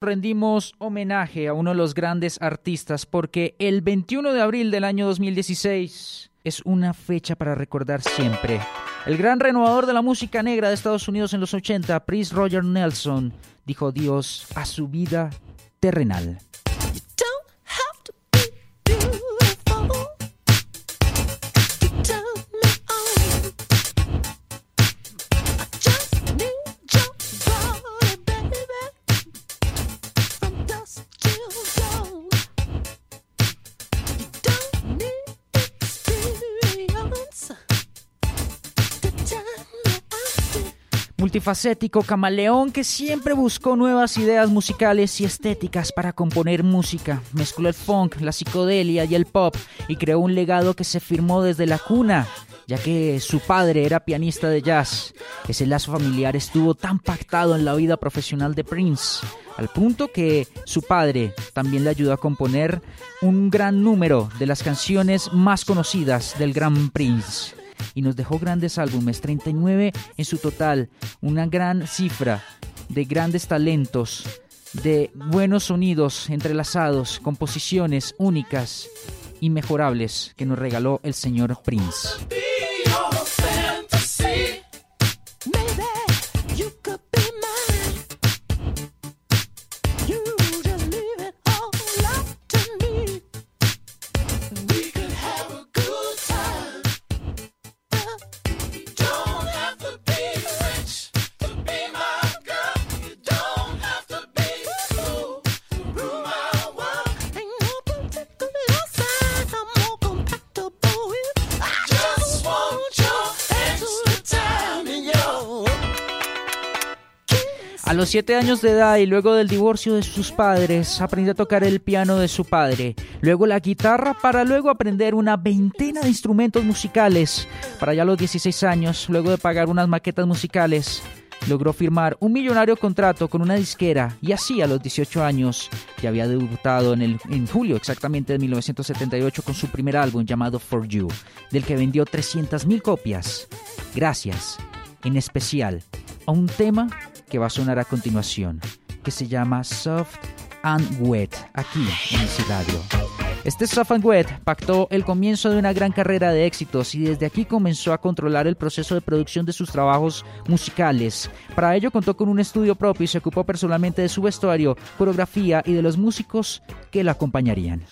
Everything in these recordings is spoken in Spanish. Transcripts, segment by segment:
Rendimos homenaje a uno de los grandes artistas porque el 21 de abril del año 2016 es una fecha para recordar siempre. El gran renovador de la música negra de Estados Unidos en los 80, Prince Roger Nelson, dijo adiós a su vida terrenal. Multifacético camaleón que siempre buscó nuevas ideas musicales y estéticas para componer música. Mezcló el funk, la psicodelia y el pop y creó un legado que se firmó desde la cuna, ya que su padre era pianista de jazz. Ese lazo familiar estuvo tan pactado en la vida profesional de Prince, al punto que su padre también le ayudó a componer un gran número de las canciones más conocidas del gran Prince y nos dejó grandes álbumes, 39 en su total, una gran cifra de grandes talentos, de buenos sonidos entrelazados, composiciones únicas, inmejorables que nos regaló el señor Prince. A los siete años de edad y luego del divorcio de sus padres, aprendió a tocar el piano de su padre, luego la guitarra para luego aprender una veintena de instrumentos musicales. Para ya los 16 años, luego de pagar unas maquetas musicales, logró firmar un millonario contrato con una disquera y así a los 18 años ya había debutado en, el, en julio exactamente de 1978 con su primer álbum llamado For You, del que vendió 300.000 copias. Gracias, en especial, a un tema que va a sonar a continuación, que se llama Soft and Wet, aquí en el radio. Este Soft and Wet pactó el comienzo de una gran carrera de éxitos y desde aquí comenzó a controlar el proceso de producción de sus trabajos musicales. Para ello contó con un estudio propio y se ocupó personalmente de su vestuario, coreografía y de los músicos que la acompañarían.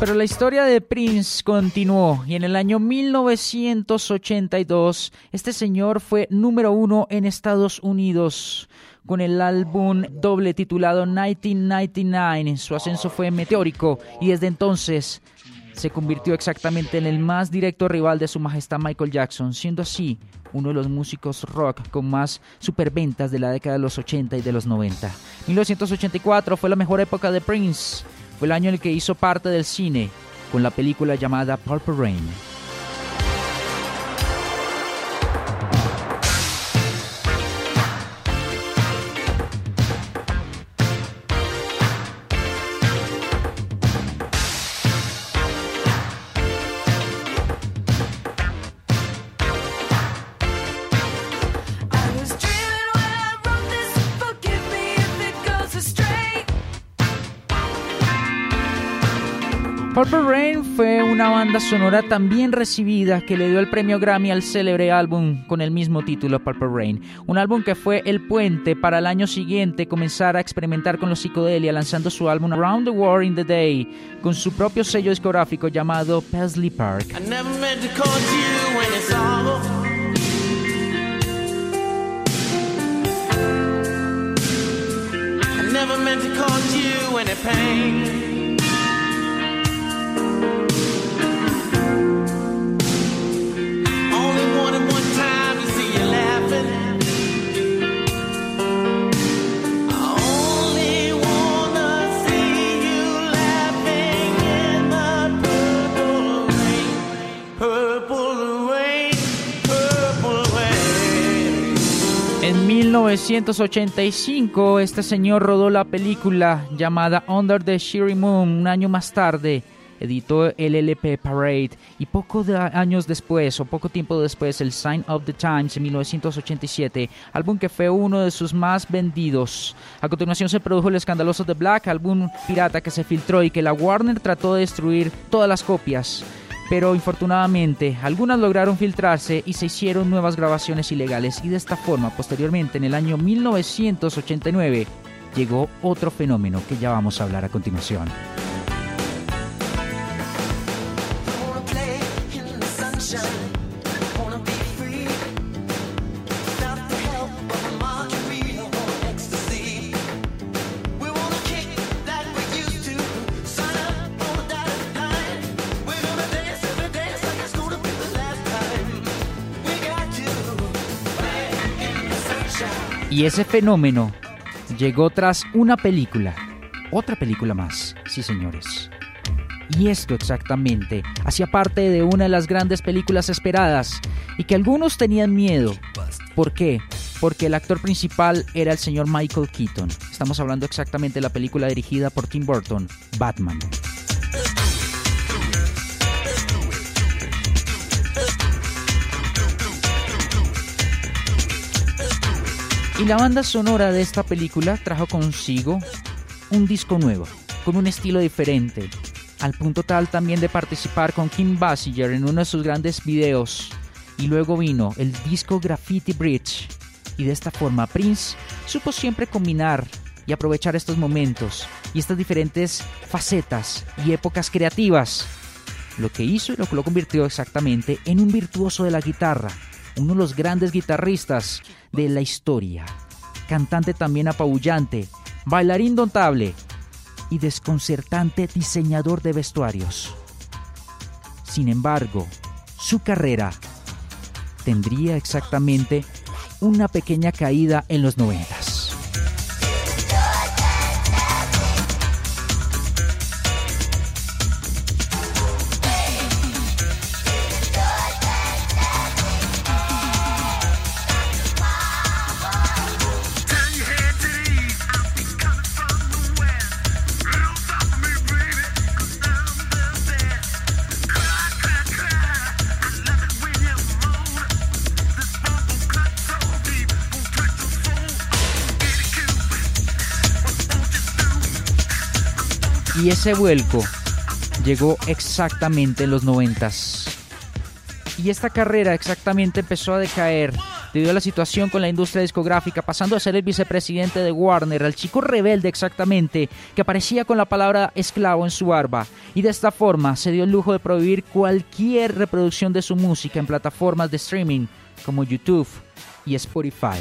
Pero la historia de Prince continuó y en el año 1982 este señor fue número uno en Estados Unidos con el álbum doble titulado 1999. Su ascenso fue meteórico y desde entonces se convirtió exactamente en el más directo rival de su majestad Michael Jackson, siendo así uno de los músicos rock con más superventas de la década de los 80 y de los 90. 1984 fue la mejor época de Prince fue el año en el que hizo parte del cine con la película llamada Purple Rain. Purple Rain fue una banda sonora tan bien recibida que le dio el premio Grammy al célebre álbum con el mismo título Purple Rain, un álbum que fue el puente para el año siguiente comenzar a experimentar con los psicodelia lanzando su álbum Around the World in the Day con su propio sello discográfico llamado Paisley Park. En 1985, este señor rodó la película llamada Under the Shiri Moon. Un año más tarde, editó el LP Parade y poco de años después, o poco tiempo después, el Sign of the Times en 1987, álbum que fue uno de sus más vendidos. A continuación se produjo el escandaloso The Black, álbum pirata que se filtró y que la Warner trató de destruir todas las copias pero infortunadamente algunas lograron filtrarse y se hicieron nuevas grabaciones ilegales y de esta forma posteriormente en el año 1989 llegó otro fenómeno que ya vamos a hablar a continuación. Y ese fenómeno llegó tras una película, otra película más, sí señores. Y esto exactamente hacía parte de una de las grandes películas esperadas y que algunos tenían miedo. ¿Por qué? Porque el actor principal era el señor Michael Keaton. Estamos hablando exactamente de la película dirigida por Tim Burton, Batman. Y la banda sonora de esta película trajo consigo un disco nuevo, con un estilo diferente, al punto tal también de participar con Kim Basinger en uno de sus grandes videos. Y luego vino el disco Graffiti Bridge. Y de esta forma Prince supo siempre combinar y aprovechar estos momentos y estas diferentes facetas y épocas creativas. Lo que hizo y lo que lo convirtió exactamente en un virtuoso de la guitarra, uno de los grandes guitarristas de la historia, cantante también apabullante, bailarín notable y desconcertante diseñador de vestuarios. Sin embargo, su carrera tendría exactamente una pequeña caída en los noventas. Y ese vuelco llegó exactamente en los noventas. Y esta carrera exactamente empezó a decaer debido a la situación con la industria discográfica, pasando a ser el vicepresidente de Warner, al chico rebelde exactamente, que aparecía con la palabra esclavo en su barba. Y de esta forma se dio el lujo de prohibir cualquier reproducción de su música en plataformas de streaming como YouTube y Spotify.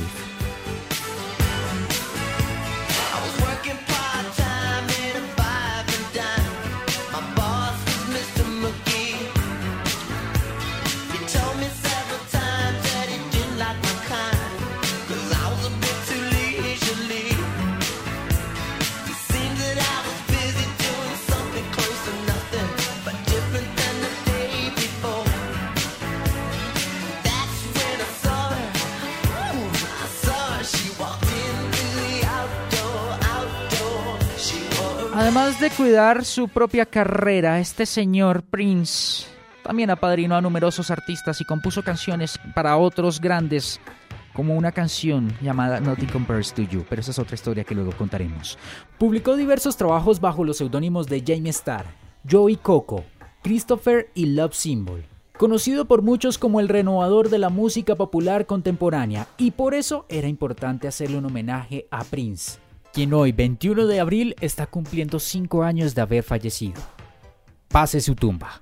Además de cuidar su propia carrera, este señor Prince también apadrinó a numerosos artistas y compuso canciones para otros grandes, como una canción llamada Nothing Compares to You, pero esa es otra historia que luego contaremos. Publicó diversos trabajos bajo los seudónimos de James Starr, Joey Coco, Christopher y Love Symbol. Conocido por muchos como el renovador de la música popular contemporánea, y por eso era importante hacerle un homenaje a Prince, quien hoy, 21 de abril, está cumpliendo 5 años de haber fallecido. Pase su tumba.